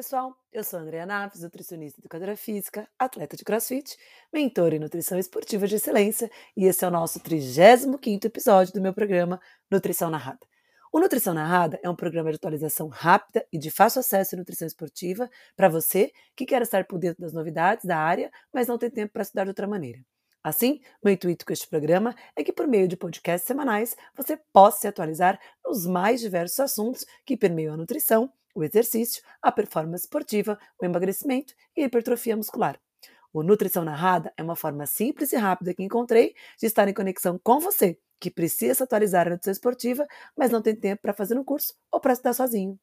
pessoal, eu sou a Andrea Naves, nutricionista e educadora física, atleta de crossfit, mentora em nutrição esportiva de excelência, e esse é o nosso 35º episódio do meu programa Nutrição Narrada. O Nutrição Narrada é um programa de atualização rápida e de fácil acesso em nutrição esportiva para você que quer estar por dentro das novidades da área, mas não tem tempo para estudar de outra maneira. Assim, meu intuito com este programa é que, por meio de podcasts semanais, você possa se atualizar nos mais diversos assuntos que permeiam a nutrição o exercício, a performance esportiva, o emagrecimento e a hipertrofia muscular. O Nutrição Narrada é uma forma simples e rápida que encontrei de estar em conexão com você, que precisa atualizar na nutrição esportiva, mas não tem tempo para fazer um curso ou para estudar sozinho.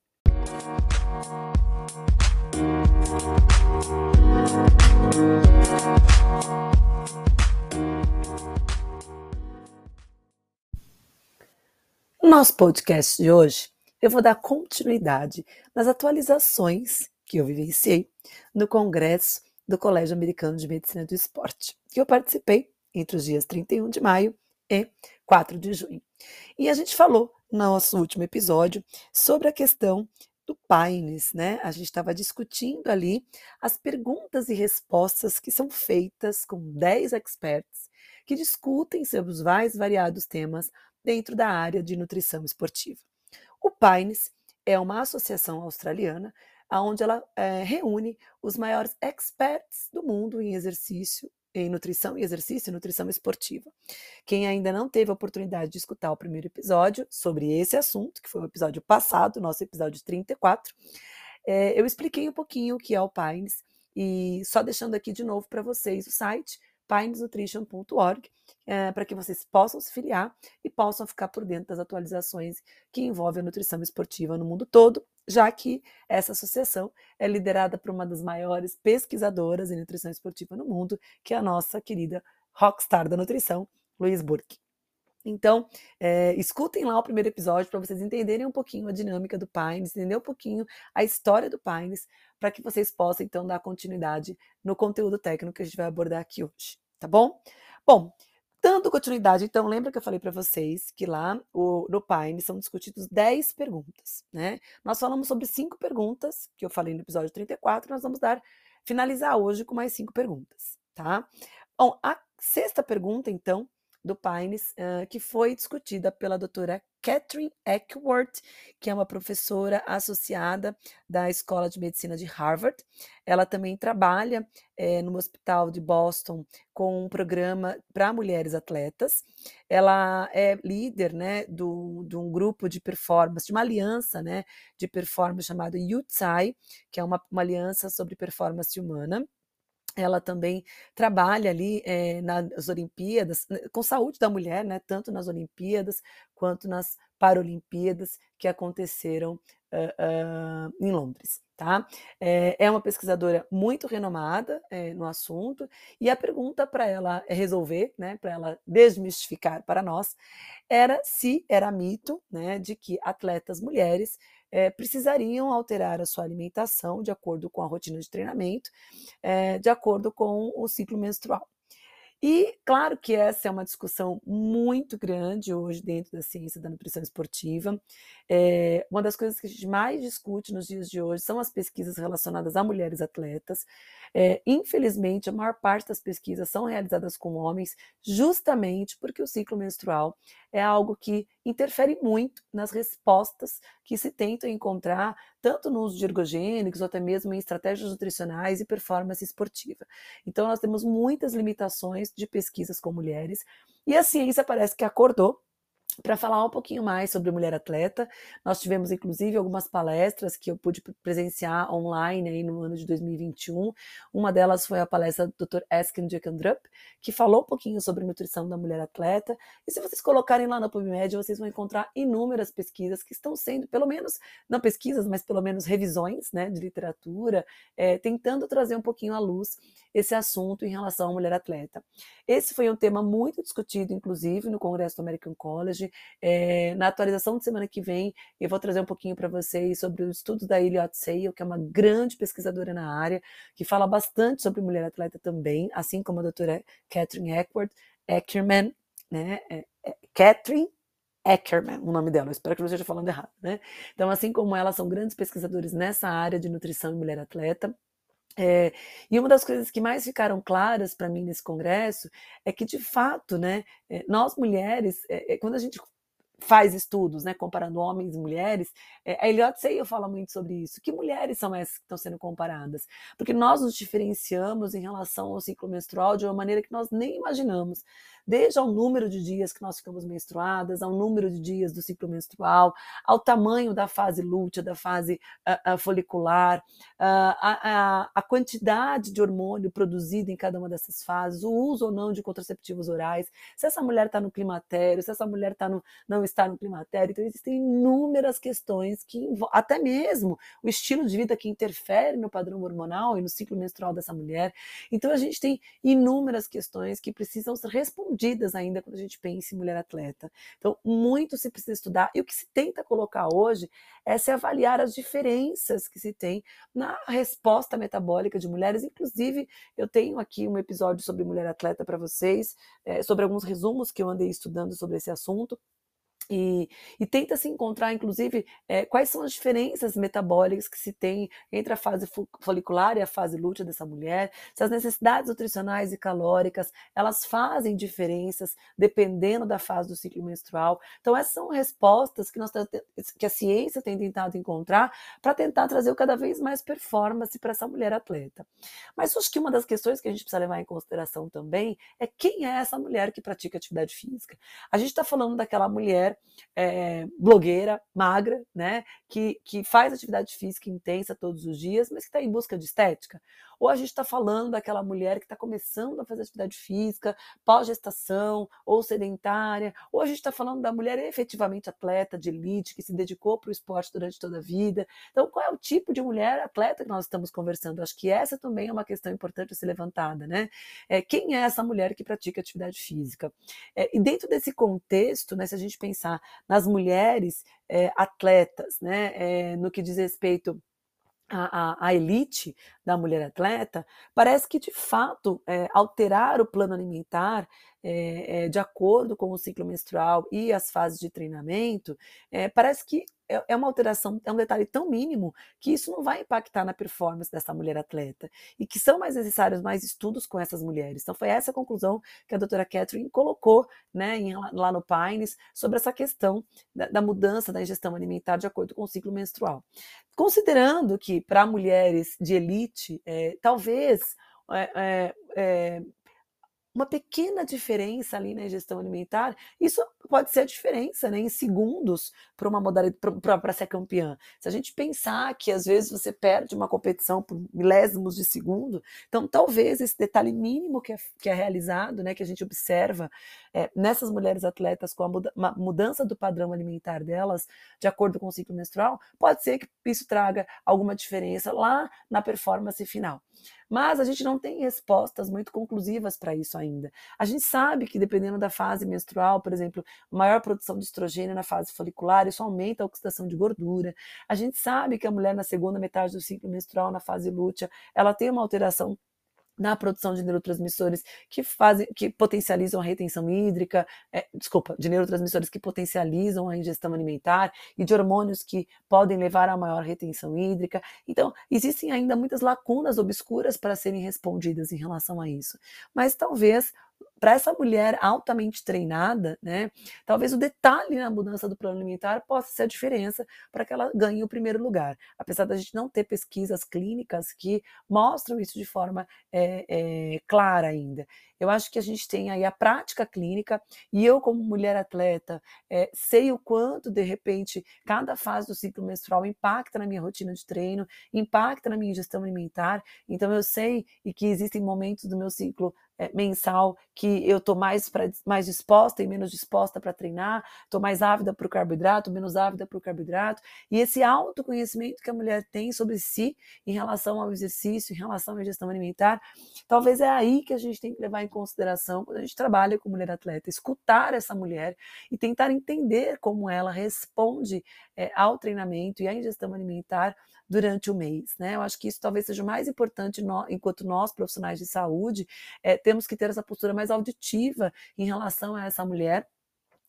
Nosso podcast de hoje eu vou dar continuidade nas atualizações que eu vivenciei no Congresso do Colégio Americano de Medicina do Esporte, que eu participei entre os dias 31 de maio e 4 de junho. E a gente falou no nosso último episódio sobre a questão do Paines, né? A gente estava discutindo ali as perguntas e respostas que são feitas com 10 experts que discutem sobre os mais variados temas dentro da área de nutrição esportiva. O Pines é uma associação australiana onde ela é, reúne os maiores experts do mundo em exercício, em nutrição e exercício e nutrição esportiva. Quem ainda não teve a oportunidade de escutar o primeiro episódio sobre esse assunto, que foi o episódio passado, nosso episódio 34, é, eu expliquei um pouquinho o que é o Pines e só deixando aqui de novo para vocês o site pinesnutrition.org, é, para que vocês possam se filiar e possam ficar por dentro das atualizações que envolvem a nutrição esportiva no mundo todo, já que essa associação é liderada por uma das maiores pesquisadoras em nutrição esportiva no mundo, que é a nossa querida rockstar da nutrição, Luiz Burke. Então, é, escutem lá o primeiro episódio para vocês entenderem um pouquinho a dinâmica do Pines, entender um pouquinho a história do Pines, para que vocês possam então dar continuidade no conteúdo técnico que a gente vai abordar aqui hoje, tá bom? Bom, dando continuidade, então, lembra que eu falei para vocês que lá o, no Pines são discutidos 10 perguntas, né? Nós falamos sobre cinco perguntas, que eu falei no episódio 34, nós vamos dar finalizar hoje com mais cinco perguntas, tá? Bom, a sexta pergunta, então, do Pines, uh, que foi discutida pela doutora Catherine Eckworth, que é uma professora associada da Escola de Medicina de Harvard. Ela também trabalha é, no Hospital de Boston com um programa para mulheres atletas. Ela é líder né, do, de um grupo de performance, de uma aliança né, de performance chamada UTSAI, que é uma, uma aliança sobre performance humana ela também trabalha ali é, nas Olimpíadas, com saúde da mulher, né, tanto nas Olimpíadas quanto nas Paralimpíadas que aconteceram uh, uh, em Londres. Tá? É, é, uma pesquisadora muito renomada é, no assunto, e a pergunta para ela resolver, né, para ela desmistificar para nós, era se era mito né, de que atletas mulheres é, precisariam alterar a sua alimentação de acordo com a rotina de treinamento, é, de acordo com o ciclo menstrual. E claro que essa é uma discussão muito grande hoje dentro da ciência da nutrição esportiva. É, uma das coisas que a gente mais discute nos dias de hoje são as pesquisas relacionadas a mulheres atletas. É, infelizmente, a maior parte das pesquisas são realizadas com homens, justamente porque o ciclo menstrual é algo que interfere muito nas respostas que se tentam encontrar, tanto no uso de ergogênicos, ou até mesmo em estratégias nutricionais e performance esportiva. Então, nós temos muitas limitações de pesquisas com mulheres, e a ciência parece que acordou para falar um pouquinho mais sobre mulher atleta. Nós tivemos, inclusive, algumas palestras que eu pude presenciar online aí no ano de 2021. Uma delas foi a palestra do Dr. Esken Jekandrup, que falou um pouquinho sobre nutrição da mulher atleta. E se vocês colocarem lá na PubMed, vocês vão encontrar inúmeras pesquisas que estão sendo, pelo menos, não pesquisas, mas pelo menos revisões né, de literatura, é, tentando trazer um pouquinho à luz esse assunto em relação à mulher atleta. Esse foi um tema muito discutido, inclusive, no Congresso do American College. É, na atualização de semana que vem, eu vou trazer um pouquinho para vocês sobre o estudo da Eliot Sale, que é uma grande pesquisadora na área, que fala bastante sobre mulher atleta também, assim como a doutora Catherine Eckworth, Ackerman, né? É, é, Catherine Ackerman, o nome dela, eu espero que não esteja falando errado, né? Então, assim como ela, são grandes pesquisadores nessa área de nutrição e mulher atleta. É, e uma das coisas que mais ficaram claras para mim nesse congresso é que, de fato, né, é, nós mulheres, é, quando a gente faz estudos, né, comparando homens e mulheres, é, a Eliot Seio fala muito sobre isso. Que mulheres são essas que estão sendo comparadas? Porque nós nos diferenciamos em relação ao ciclo menstrual de uma maneira que nós nem imaginamos desde ao número de dias que nós ficamos menstruadas, ao número de dias do ciclo menstrual, ao tamanho da fase lútea, da fase uh, uh, folicular, uh, a, a, quantidade de hormônio produzido em cada uma dessas fases, o uso ou não de contraceptivos orais, se essa mulher está no climatério, se essa mulher tá no, está no climatério. Então, existem inúmeras questões que até mesmo o estilo de vida que interfere no padrão hormonal e no ciclo menstrual dessa mulher. Então, a gente tem inúmeras questões que precisam ser respondidas ainda quando a gente pensa em mulher atleta. Então, muito se precisa estudar. E o que se tenta colocar hoje é se avaliar as diferenças que se tem na resposta metabólica de mulheres. Inclusive, eu tenho aqui um episódio sobre mulher atleta para vocês, é, sobre alguns resumos que eu andei estudando sobre esse assunto. E, e, tenta se encontrar, inclusive, é, quais são as diferenças metabólicas que se tem entre a fase folicular e a fase lútea dessa mulher, se as necessidades nutricionais e calóricas elas fazem diferenças dependendo da fase do ciclo menstrual. Então, essas são respostas que, nós, que a ciência tem tentado encontrar para tentar trazer cada vez mais performance para essa mulher atleta. Mas acho que uma das questões que a gente precisa levar em consideração também é quem é essa mulher que pratica atividade física. A gente está falando daquela mulher é, blogueira, magra, né, que, que faz atividade física intensa todos os dias, mas que está em busca de estética. Ou a gente está falando daquela mulher que está começando a fazer atividade física, pós-gestação, ou sedentária, ou a gente está falando da mulher efetivamente atleta, de elite, que se dedicou para o esporte durante toda a vida. Então, qual é o tipo de mulher atleta que nós estamos conversando? Acho que essa também é uma questão importante a ser levantada, né? É, quem é essa mulher que pratica atividade física? É, e dentro desse contexto, né, se a gente pensar nas mulheres é, atletas, né, é, no que diz respeito a, a, a, elite da mulher atleta, parece que de fato é, alterar o plano alimentar é, é, de acordo com o ciclo menstrual e as fases de treinamento, parece que é, é uma alteração, é um detalhe tão mínimo que isso não vai impactar na performance dessa mulher atleta e que são mais necessários mais estudos com essas mulheres. Então foi essa conclusão que a doutora Catherine colocou né, em, lá no Pines sobre essa questão da, da mudança da ingestão alimentar de acordo com o ciclo menstrual. Considerando que para mulheres de elite, é, talvez é, é, uma pequena diferença ali na ingestão alimentar, isso pode ser a diferença né, em segundos para uma modalidade para ser campeã. Se a gente pensar que às vezes você perde uma competição por milésimos de segundo, então talvez esse detalhe mínimo que é, que é realizado, né, que a gente observa é, nessas mulheres atletas com a muda, mudança do padrão alimentar delas, de acordo com o ciclo menstrual, pode ser que isso traga alguma diferença lá na performance final. Mas a gente não tem respostas muito conclusivas para isso ainda. A gente sabe que dependendo da fase menstrual, por exemplo, maior produção de estrogênio na fase folicular, isso aumenta a oxidação de gordura. A gente sabe que a mulher na segunda metade do ciclo menstrual, na fase lútea, ela tem uma alteração na produção de neurotransmissores que fazem, que potencializam a retenção hídrica, é, desculpa, de neurotransmissores que potencializam a ingestão alimentar e de hormônios que podem levar a maior retenção hídrica. Então, existem ainda muitas lacunas obscuras para serem respondidas em relação a isso. Mas talvez para essa mulher altamente treinada, né, talvez o detalhe na mudança do plano alimentar possa ser a diferença para que ela ganhe o primeiro lugar. Apesar da gente não ter pesquisas clínicas que mostram isso de forma é, é, clara ainda. Eu acho que a gente tem aí a prática clínica e eu, como mulher atleta, é, sei o quanto, de repente, cada fase do ciclo menstrual impacta na minha rotina de treino, impacta na minha ingestão alimentar. Então, eu sei e que existem momentos do meu ciclo mensal que eu estou mais, mais disposta e menos disposta para treinar, estou mais ávida para o carboidrato, menos ávida para o carboidrato. E esse autoconhecimento que a mulher tem sobre si em relação ao exercício, em relação à gestão alimentar, talvez é aí que a gente tem que levar em consideração quando a gente trabalha com mulher atleta, escutar essa mulher e tentar entender como ela responde é, ao treinamento e à ingestão alimentar durante o mês. Né? Eu acho que isso talvez seja o mais importante no, enquanto nós, profissionais de saúde, é, temos que ter essa postura mais auditiva em relação a essa mulher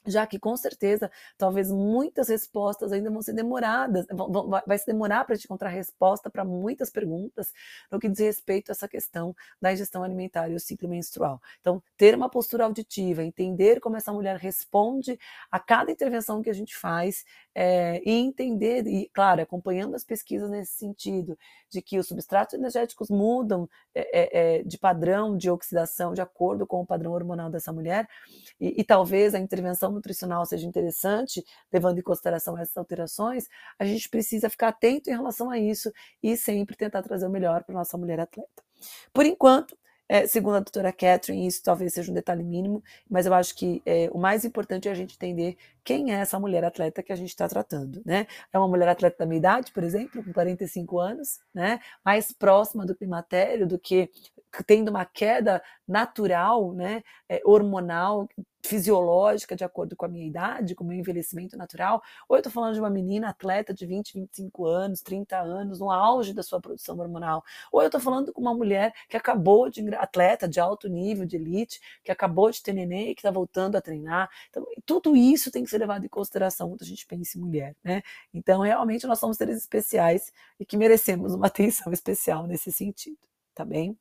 já que com certeza, talvez muitas respostas ainda vão ser demoradas, vão, vai se demorar para te encontrar resposta para muitas perguntas no que diz respeito a essa questão da ingestão alimentar e o ciclo menstrual. Então, ter uma postura auditiva, entender como essa mulher responde a cada intervenção que a gente faz é, e entender, e claro, acompanhando as pesquisas nesse sentido, de que os substratos energéticos mudam é, é, de padrão de oxidação de acordo com o padrão hormonal dessa mulher, e, e talvez a intervenção nutricional seja interessante, levando em consideração essas alterações, a gente precisa ficar atento em relação a isso e sempre tentar trazer o melhor para nossa mulher atleta. Por enquanto, é, segundo a doutora Catherine, isso talvez seja um detalhe mínimo, mas eu acho que é, o mais importante é a gente entender quem é essa mulher atleta que a gente está tratando, né? É uma mulher atleta da minha idade, por exemplo, com 45 anos, né? Mais próxima do climatério do que tendo uma queda natural, né, é, hormonal, fisiológica, de acordo com a minha idade, com o meu envelhecimento natural, ou eu estou falando de uma menina atleta de 20, 25 anos, 30 anos, no auge da sua produção hormonal, ou eu estou falando com uma mulher que acabou de, atleta de alto nível, de elite, que acabou de ter neném e que está voltando a treinar. Então, tudo isso tem que ser levado em consideração quando a gente pensa em mulher, né? Então, realmente, nós somos seres especiais e que merecemos uma atenção especial nesse sentido, tá bem?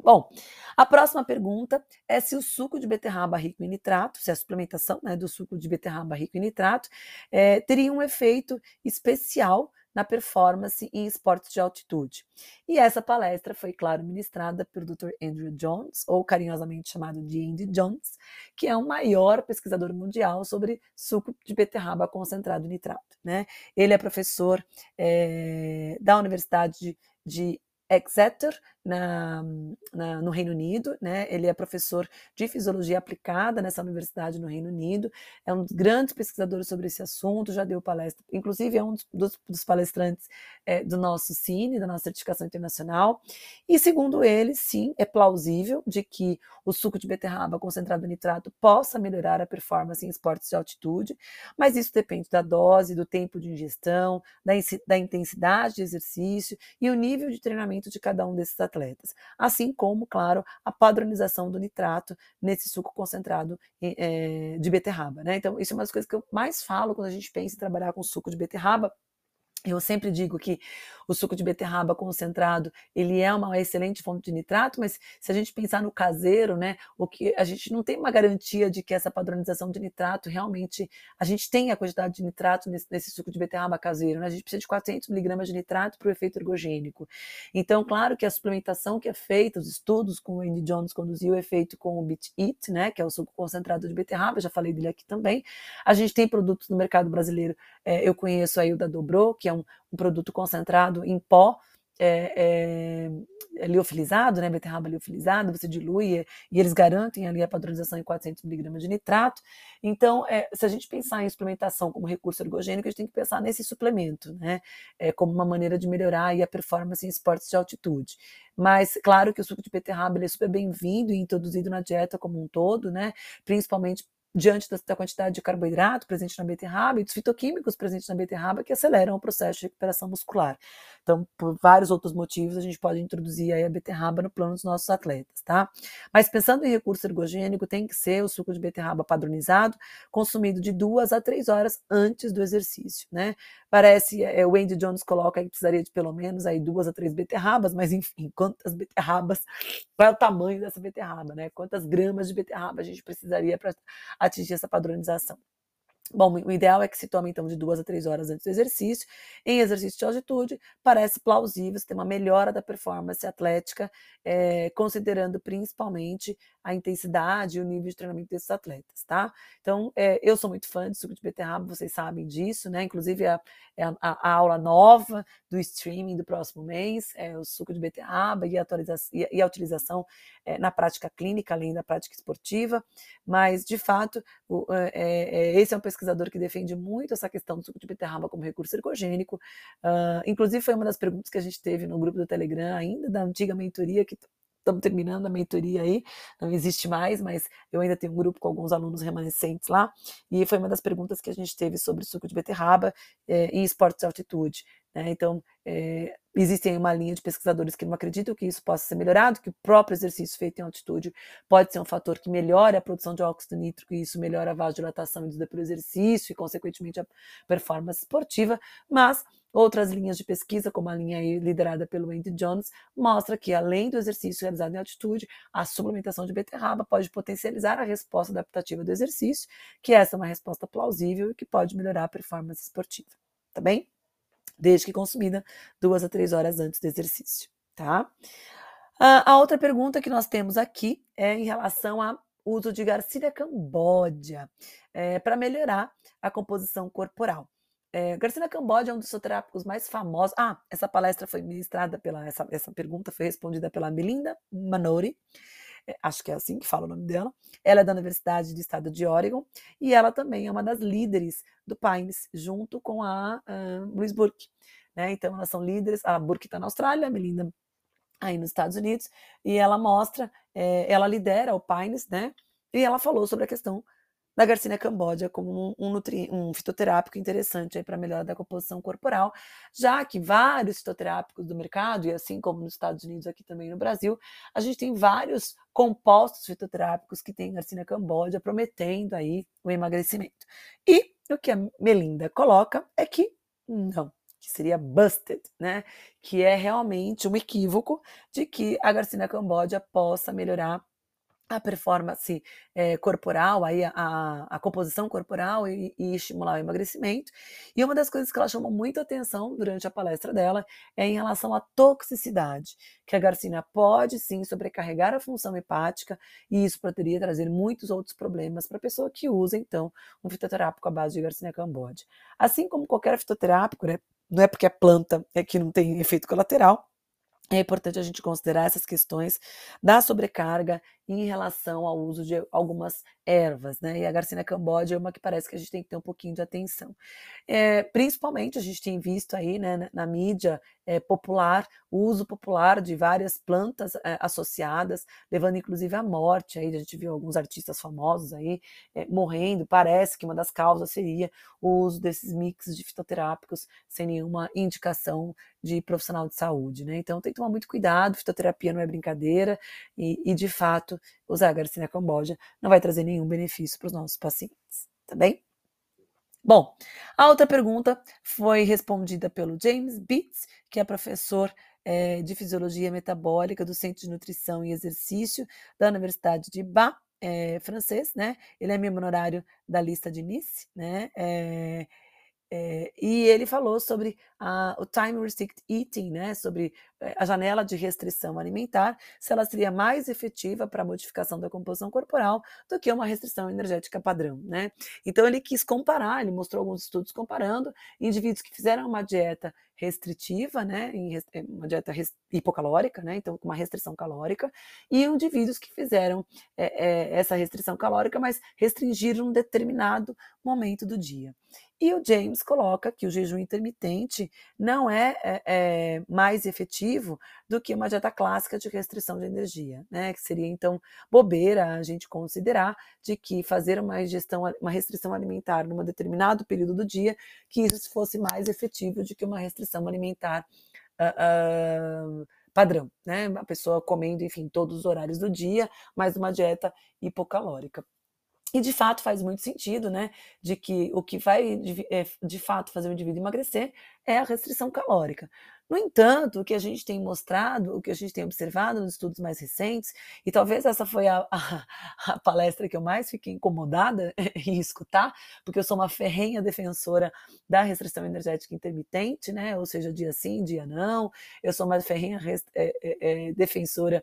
Bom, a próxima pergunta é se o suco de beterraba rico em nitrato, se a suplementação né, do suco de beterraba rico em nitrato é, teria um efeito especial na performance em esportes de altitude. E essa palestra foi, claro, ministrada pelo Dr. Andrew Jones, ou carinhosamente chamado de Andy Jones, que é o maior pesquisador mundial sobre suco de beterraba concentrado em nitrato. Né? Ele é professor é, da Universidade de, de Exeter, na, na, no Reino Unido, né? Ele é professor de fisiologia aplicada nessa universidade no Reino Unido, é um dos grandes pesquisadores sobre esse assunto, já deu palestra, inclusive é um dos, dos palestrantes é, do nosso Cine, da nossa certificação internacional. E segundo ele, sim, é plausível de que o suco de beterraba concentrado em nitrato possa melhorar a performance em esportes de altitude, mas isso depende da dose, do tempo de ingestão, da, da intensidade de exercício e o nível de treinamento de cada um desses atletas atletas, assim como, claro, a padronização do nitrato nesse suco concentrado é, de beterraba. Né? Então, isso é uma das coisas que eu mais falo quando a gente pensa em trabalhar com suco de beterraba, eu sempre digo que o suco de beterraba concentrado, ele é uma excelente fonte de nitrato, mas se a gente pensar no caseiro, né, o que a gente não tem uma garantia de que essa padronização de nitrato realmente a gente tem a quantidade de nitrato nesse, nesse suco de beterraba caseiro, né? A gente precisa de 400 miligramas de nitrato para o efeito ergogênico. Então, claro que a suplementação que é feita, os estudos com o Andy Jones conduziu o efeito com o Beat Eat, né, que é o suco concentrado de beterraba, já falei dele aqui também. A gente tem produtos no mercado brasileiro, é, eu conheço aí o da Dobro, que é um, um produto concentrado em pó, é, é, é, liofilizado, né, beterraba liofilizada, você dilui e eles garantem ali a padronização em 400 miligramas de nitrato. Então, é, se a gente pensar em suplementação como recurso ergogênico, a gente tem que pensar nesse suplemento, né, é, como uma maneira de melhorar a performance em esportes de altitude. Mas, claro que o suco de beterraba é super bem-vindo e introduzido na dieta como um todo, né, principalmente diante da, quantidade de carboidrato presente na beterraba e dos fitoquímicos presentes na beterraba que aceleram o processo de recuperação muscular. Então, por vários outros motivos, a gente pode introduzir aí a beterraba no plano dos nossos atletas, tá? Mas pensando em recurso ergogênico, tem que ser o suco de beterraba padronizado, consumido de duas a três horas antes do exercício, né? Parece, é, o Andy Jones coloca que precisaria de pelo menos aí duas a três beterrabas, mas enfim, quantas beterrabas, qual é o tamanho dessa beterraba, né? Quantas gramas de beterraba a gente precisaria para atingir essa padronização. Bom, o ideal é que se tome então de duas a três horas antes do exercício. Em exercício de altitude, parece plausível ter uma melhora da performance atlética, é, considerando principalmente a intensidade e o nível de treinamento desses atletas, tá? Então, é, eu sou muito fã de suco de beterraba, vocês sabem disso, né? Inclusive, a, é a, a, aula nova do streaming do próximo mês é o suco de beterraba e a, e, e a utilização é, na prática clínica, além da prática esportiva. Mas, de fato, o, é, esse é um pesquisador que defende muito essa questão do suco de beterraba como recurso ergogênico. Uh, inclusive, foi uma das perguntas que a gente teve no grupo do Telegram, ainda da antiga mentoria, que estamos terminando a mentoria aí, não existe mais, mas eu ainda tenho um grupo com alguns alunos remanescentes lá, e foi uma das perguntas que a gente teve sobre suco de beterraba é, em esportes de altitude. Né? Então, é, existem uma linha de pesquisadores que não acreditam que isso possa ser melhorado, que o próprio exercício feito em altitude pode ser um fator que melhore a produção de óxido nítrico e isso melhora a vasodilatação induzida pelo exercício e, consequentemente, a performance esportiva, mas Outras linhas de pesquisa, como a linha liderada pelo Andy Jones, mostra que, além do exercício realizado em altitude, a suplementação de beterraba pode potencializar a resposta adaptativa do exercício, que essa é uma resposta plausível e que pode melhorar a performance esportiva. Tá bem? Desde que consumida duas a três horas antes do exercício, tá? A outra pergunta que nós temos aqui é em relação ao uso de Garcinia cambodia é, para melhorar a composição corporal. É, Garcia Cambodia é um dos fitoterápicos mais famosos. Ah, essa palestra foi ministrada pela. Essa, essa pergunta foi respondida pela Melinda Manori, acho que é assim que fala o nome dela. Ela é da Universidade do Estado de Oregon e ela também é uma das líderes do Pines, junto com a uh, Louise Burke. Né? Então, elas são líderes. A Burke está na Austrália, a Melinda aí nos Estados Unidos, e ela mostra, é, ela lidera o Pines, né? E ela falou sobre a questão da Garcinia cambodia como um, nutri, um fitoterápico interessante para melhora da composição corporal, já que vários fitoterápicos do mercado, e assim como nos Estados Unidos, aqui também no Brasil, a gente tem vários compostos fitoterápicos que tem Garcinia cambodia prometendo aí o emagrecimento. E o que a Melinda coloca é que não, que seria busted, né? Que é realmente um equívoco de que a Garcinia cambodia possa melhorar a performance é, corporal, aí a, a, composição corporal e, e, estimular o emagrecimento. E uma das coisas que ela chamou muita atenção durante a palestra dela é em relação à toxicidade, que a garcina pode sim sobrecarregar a função hepática e isso poderia trazer muitos outros problemas para a pessoa que usa, então, um fitoterápico à base de garcinia cambodia. Assim como qualquer fitoterápico, né, não é porque é planta é que não tem efeito colateral, é importante a gente considerar essas questões da sobrecarga em relação ao uso de algumas ervas, né? E a Garcinia cambodia é uma que parece que a gente tem que ter um pouquinho de atenção. É, principalmente a gente tem visto aí né, na, mídia é, popular o uso popular de várias plantas é, associadas, levando inclusive à morte. Aí a gente viu alguns artistas famosos aí morrendo. Parece que uma das causas seria o uso desses mixes de fitoterápicos sem nenhuma indicação de profissional de saúde, né? Então tem que tomar muito cuidado. Fitoterapia não é brincadeira e, e de fato usar a Garcinia cambogia não vai trazer nenhum benefício para os nossos pacientes, tá bem? Bom, a outra pergunta foi respondida pelo James Beats, que é professor é, de Fisiologia Metabólica do Centro de Nutrição e Exercício da Universidade de Bas, é, francês, né? Ele é membro honorário da lista de Nice, né? É, é, e ele falou sobre a, o time restricted eating, né, sobre eh, a janela de restrição alimentar, se ela seria mais efetiva para a modificação da composição corporal do que uma restrição energética padrão. Né? Então ele quis comparar, ele mostrou alguns estudos comparando indivíduos que fizeram uma dieta restritiva, né, eh, uma dieta hipocalórica, né, então com uma restrição calórica, e indivíduos que fizeram é, é, essa restrição calórica, mas restringiram um determinado momento do dia. E o James coloca que o jejum intermitente não é, é, mais efetivo do que uma dieta clássica de restrição de energia, né? Que seria então bobeira a gente considerar de que fazer uma gestão, uma restrição alimentar num determinado período do dia, que isso fosse mais efetivo do que uma restrição alimentar. Uh, uh, padrão, né? A pessoa comendo, enfim, todos os horários do dia, mas uma dieta hipocalórica. E de fato faz muito sentido, né? De que o que vai de, é, de fato fazer o indivíduo emagrecer é a restrição calórica. No entanto, o que a gente tem mostrado, o que a gente tem observado nos estudos mais recentes, e talvez essa foi a, a, a palestra que eu mais fiquei incomodada em escutar, porque eu sou uma ferrenha defensora da restrição energética intermitente, né? Ou seja, dia sim, dia não. Eu sou uma ferrenha é, é, é, defensora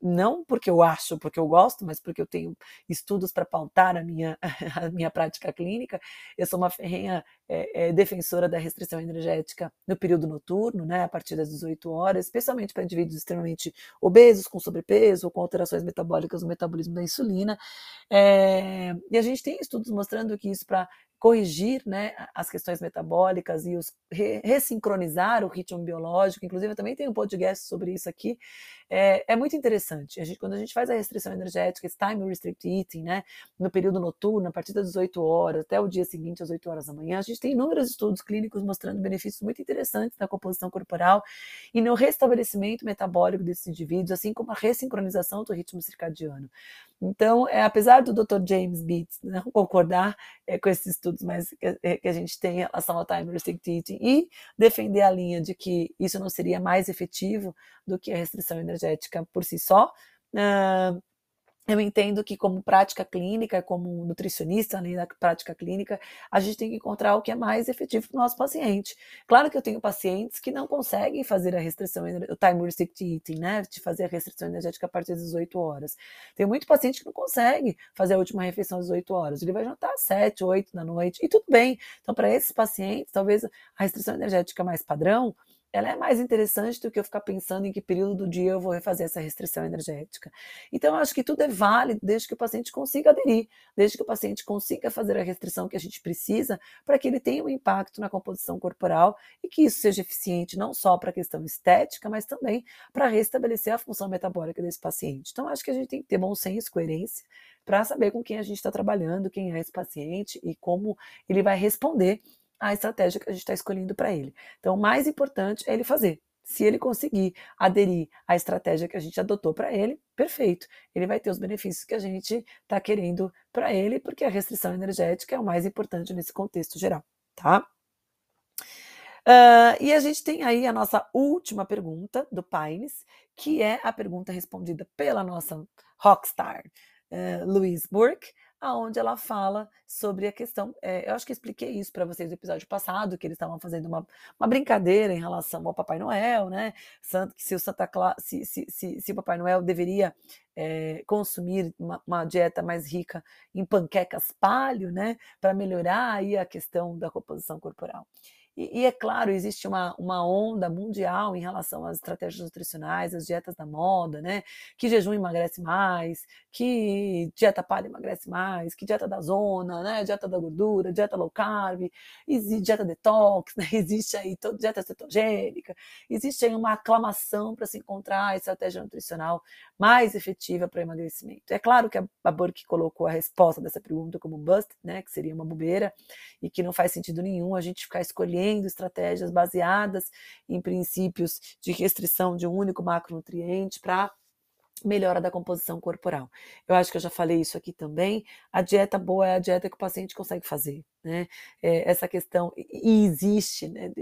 não porque eu acho, porque eu gosto, mas porque eu tenho estudos para pautar a minha, a minha prática clínica. Eu sou uma ferrenha é, é, defensora da restrição energética no período noturno, né, a partir das 18 horas, especialmente para indivíduos extremamente obesos, com sobrepeso ou com alterações metabólicas no metabolismo da insulina. É, e a gente tem estudos mostrando que isso para corrigir né, as questões metabólicas e os re, ressincronizar o ritmo biológico. Inclusive, eu também tenho um podcast sobre isso aqui. É, é muito interessante. A gente, quando a gente faz a restrição energética, esse time restricted eating, né, no período noturno, a partir das 18 horas até o dia seguinte, às 8 horas da manhã, a gente tem inúmeros estudos clínicos mostrando benefícios muito interessantes na composição corporal e no restabelecimento metabólico desses indivíduos, assim como a ressincronização do ritmo circadiano. Então, é, apesar do Dr. James Beats não concordar é, com esses estudos mais que, é, que, a gente tem em relação ao time restricted eating e defender a linha de que isso não seria mais efetivo do que a restrição energética por si só, uh, eu entendo que, como prática clínica, como nutricionista, além da prática clínica, a gente tem que encontrar o que é mais efetivo para o nosso paciente. Claro que eu tenho pacientes que não conseguem fazer a restrição, o time restricted eating, né? De fazer a restrição energética a partir das 18 horas. Tem muito paciente que não consegue fazer a última refeição às 18 horas. Ele vai jantar às 7, 8 da noite, e tudo bem. Então, para esses pacientes, talvez a restrição energética mais padrão ela é mais interessante do que eu ficar pensando em que período do dia eu vou refazer essa restrição energética. Então, eu acho que tudo é válido desde que o paciente consiga aderir, desde que o paciente consiga fazer a restrição que a gente precisa para que ele tenha um impacto na composição corporal e que isso seja eficiente não só para a questão estética, mas também para restabelecer a função metabólica desse paciente. Então, acho que a gente tem que ter bom senso, coerência, para saber com quem a gente está trabalhando, quem é esse paciente e como ele vai responder a estratégia que a gente está escolhendo para ele. Então, o mais importante é ele fazer. Se ele conseguir aderir à estratégia que a gente adotou para ele, perfeito. Ele vai ter os benefícios que a gente está querendo para ele, porque a restrição energética é o mais importante nesse contexto geral, tá? Uh, e a gente tem aí a nossa última pergunta do Pines, que é a pergunta respondida pela nossa rockstar, uh, Louise Burke, aonde ela fala sobre a questão. É, eu acho que expliquei isso para vocês no episódio passado, que eles estavam fazendo uma, uma brincadeira em relação ao Papai Noel, né? Se o Santa Claus, se, se, se, se o Papai Noel deveria é, consumir uma, uma, dieta mais rica em panquecas palio, né? Para melhorar aí a questão da composição corporal. E, e, é claro, existe uma, uma onda mundial em relação às estratégias nutricionais, às dietas da moda, né? Que jejum emagrece mais, que dieta palha emagrece mais, que dieta da zona, né? Dieta da gordura, dieta low carb, dieta detox, né? Existe aí toda dieta cetogênica, existe aí uma aclamação para se encontrar a estratégia nutricional mais efetiva para emagrecimento. É claro que a, a Burke colocou a resposta dessa pergunta como bust, né? Que seria uma bobeira e que não faz sentido nenhum a gente ficar escolhendo estratégias baseadas em princípios de restrição de um único macronutriente para melhora da composição corporal. Eu acho que eu já falei isso aqui também. A dieta boa é a dieta que o paciente consegue fazer. Né? É, essa questão, e existe, né?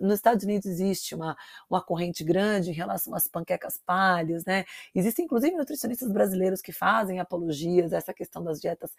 nos Estados Unidos existe uma, uma corrente grande em relação às panquecas palhas, né? Existem inclusive nutricionistas brasileiros que fazem apologias a essa questão das dietas,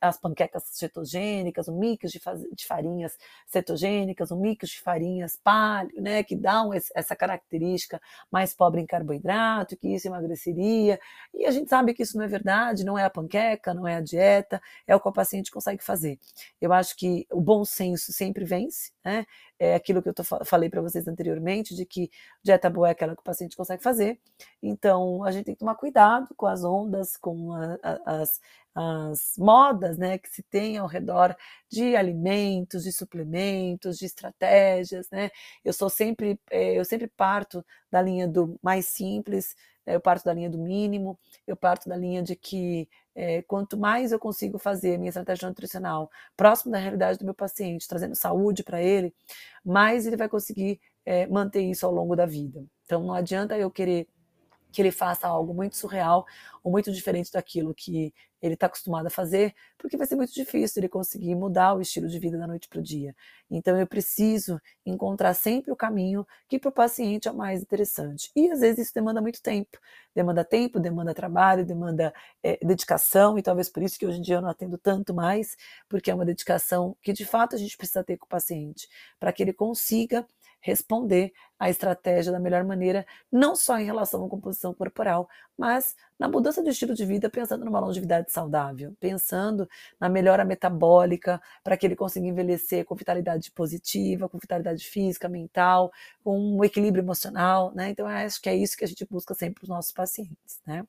as panquecas cetogênicas, o mix de, de farinhas cetogênicas, o mix de farinhas palho, né? Que dão essa característica mais pobre em carboidrato, que isso emagreceria. E a gente sabe que isso não é verdade, não é a panqueca, não é a dieta, é o que o paciente consegue fazer. Eu acho que o bom senso sempre vence, né? É aquilo que eu tô, falei para vocês anteriormente, de que dieta boa é aquela que o paciente consegue fazer. Então, a gente tem que tomar cuidado com as ondas, com a, a, as, as modas né, que se tem ao redor de alimentos, de suplementos, de estratégias. Né? Eu sou sempre, eh, eu sempre parto da linha do mais simples? Eu parto da linha do mínimo, eu parto da linha de que é, quanto mais eu consigo fazer minha estratégia nutricional próximo da realidade do meu paciente, trazendo saúde para ele, mais ele vai conseguir é, manter isso ao longo da vida. Então não adianta eu querer que ele faça algo muito surreal ou muito diferente daquilo que ele está acostumado a fazer, porque vai ser muito difícil ele conseguir mudar o estilo de vida da noite para o dia. Então eu preciso encontrar sempre o caminho que para o paciente é mais interessante. E às vezes isso demanda muito tempo. Demanda tempo, demanda trabalho, demanda é, dedicação, e talvez por isso que hoje em dia eu não atendo tanto mais, porque é uma dedicação que de fato a gente precisa ter com o paciente, para que ele consiga responder à estratégia da melhor maneira, não só em relação à composição corporal, mas na mudança de estilo de vida, pensando numa longevidade saudável, pensando na melhora metabólica, para que ele consiga envelhecer com vitalidade positiva, com vitalidade física, mental, com um equilíbrio emocional, né? Então, acho que é isso que a gente busca sempre para os nossos pacientes, né?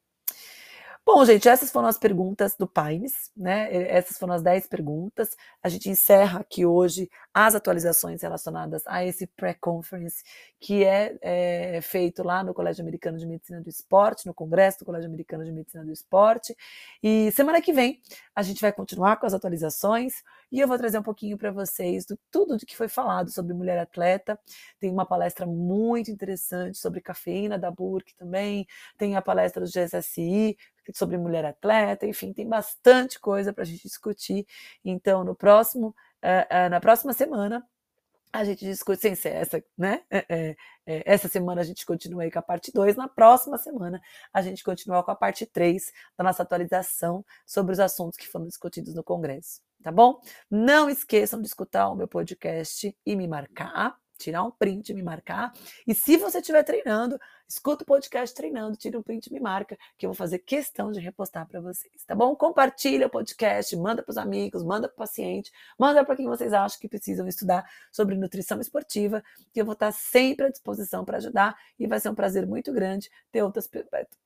Bom, gente, essas foram as perguntas do Pines, né? Essas foram as 10 perguntas. A gente encerra aqui hoje as atualizações relacionadas a esse pré-conference que é, é, feito lá no Colégio Americano de Medicina do Esporte, no Congresso do Colégio Americano de Medicina do Esporte. E semana que vem a gente vai continuar com as atualizações e eu vou trazer um pouquinho para vocês do tudo do que foi falado sobre mulher atleta. Tem uma palestra muito interessante sobre cafeína da Burke também, tem a palestra do GSSI sobre mulher atleta, enfim, tem bastante coisa para a gente discutir. Então, no próximo, uh, uh, na próxima semana, a gente discute, sem ser essa, né? É, é, é, essa semana a gente continua aí com a parte 2, na próxima semana a gente continua com a parte 3 da nossa atualização sobre os assuntos que foram discutidos no Congresso, tá bom? Não esqueçam de escutar o meu podcast e me marcar, tirar um print, me marcar. E se você estiver treinando, escuta o podcast treinando, tira um print e me marca, que eu vou fazer questão de repostar para vocês, tá bom? Compartilha o podcast, manda para os amigos, manda para o paciente, manda para quem vocês acham que precisam estudar sobre nutrição esportiva, que eu vou estar sempre à disposição para ajudar e vai ser um prazer muito grande ter outras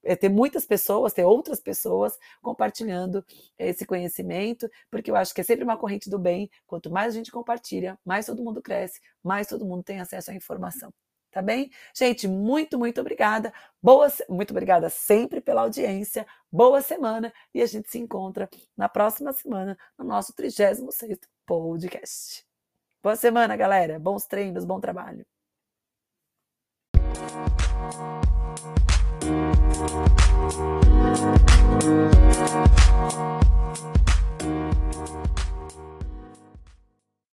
é, ter muitas pessoas, ter outras pessoas compartilhando esse conhecimento, porque eu acho que é sempre uma corrente do bem. Quanto mais a gente compartilha, mais todo mundo cresce, mais todo mundo tem acesso à informação tá bem? Gente, muito, muito obrigada. Boa, muito obrigada sempre pela audiência. Boa semana e a gente se encontra na próxima semana no nosso 36º podcast. Boa semana, galera. Bons treinos, bom trabalho. Thank you.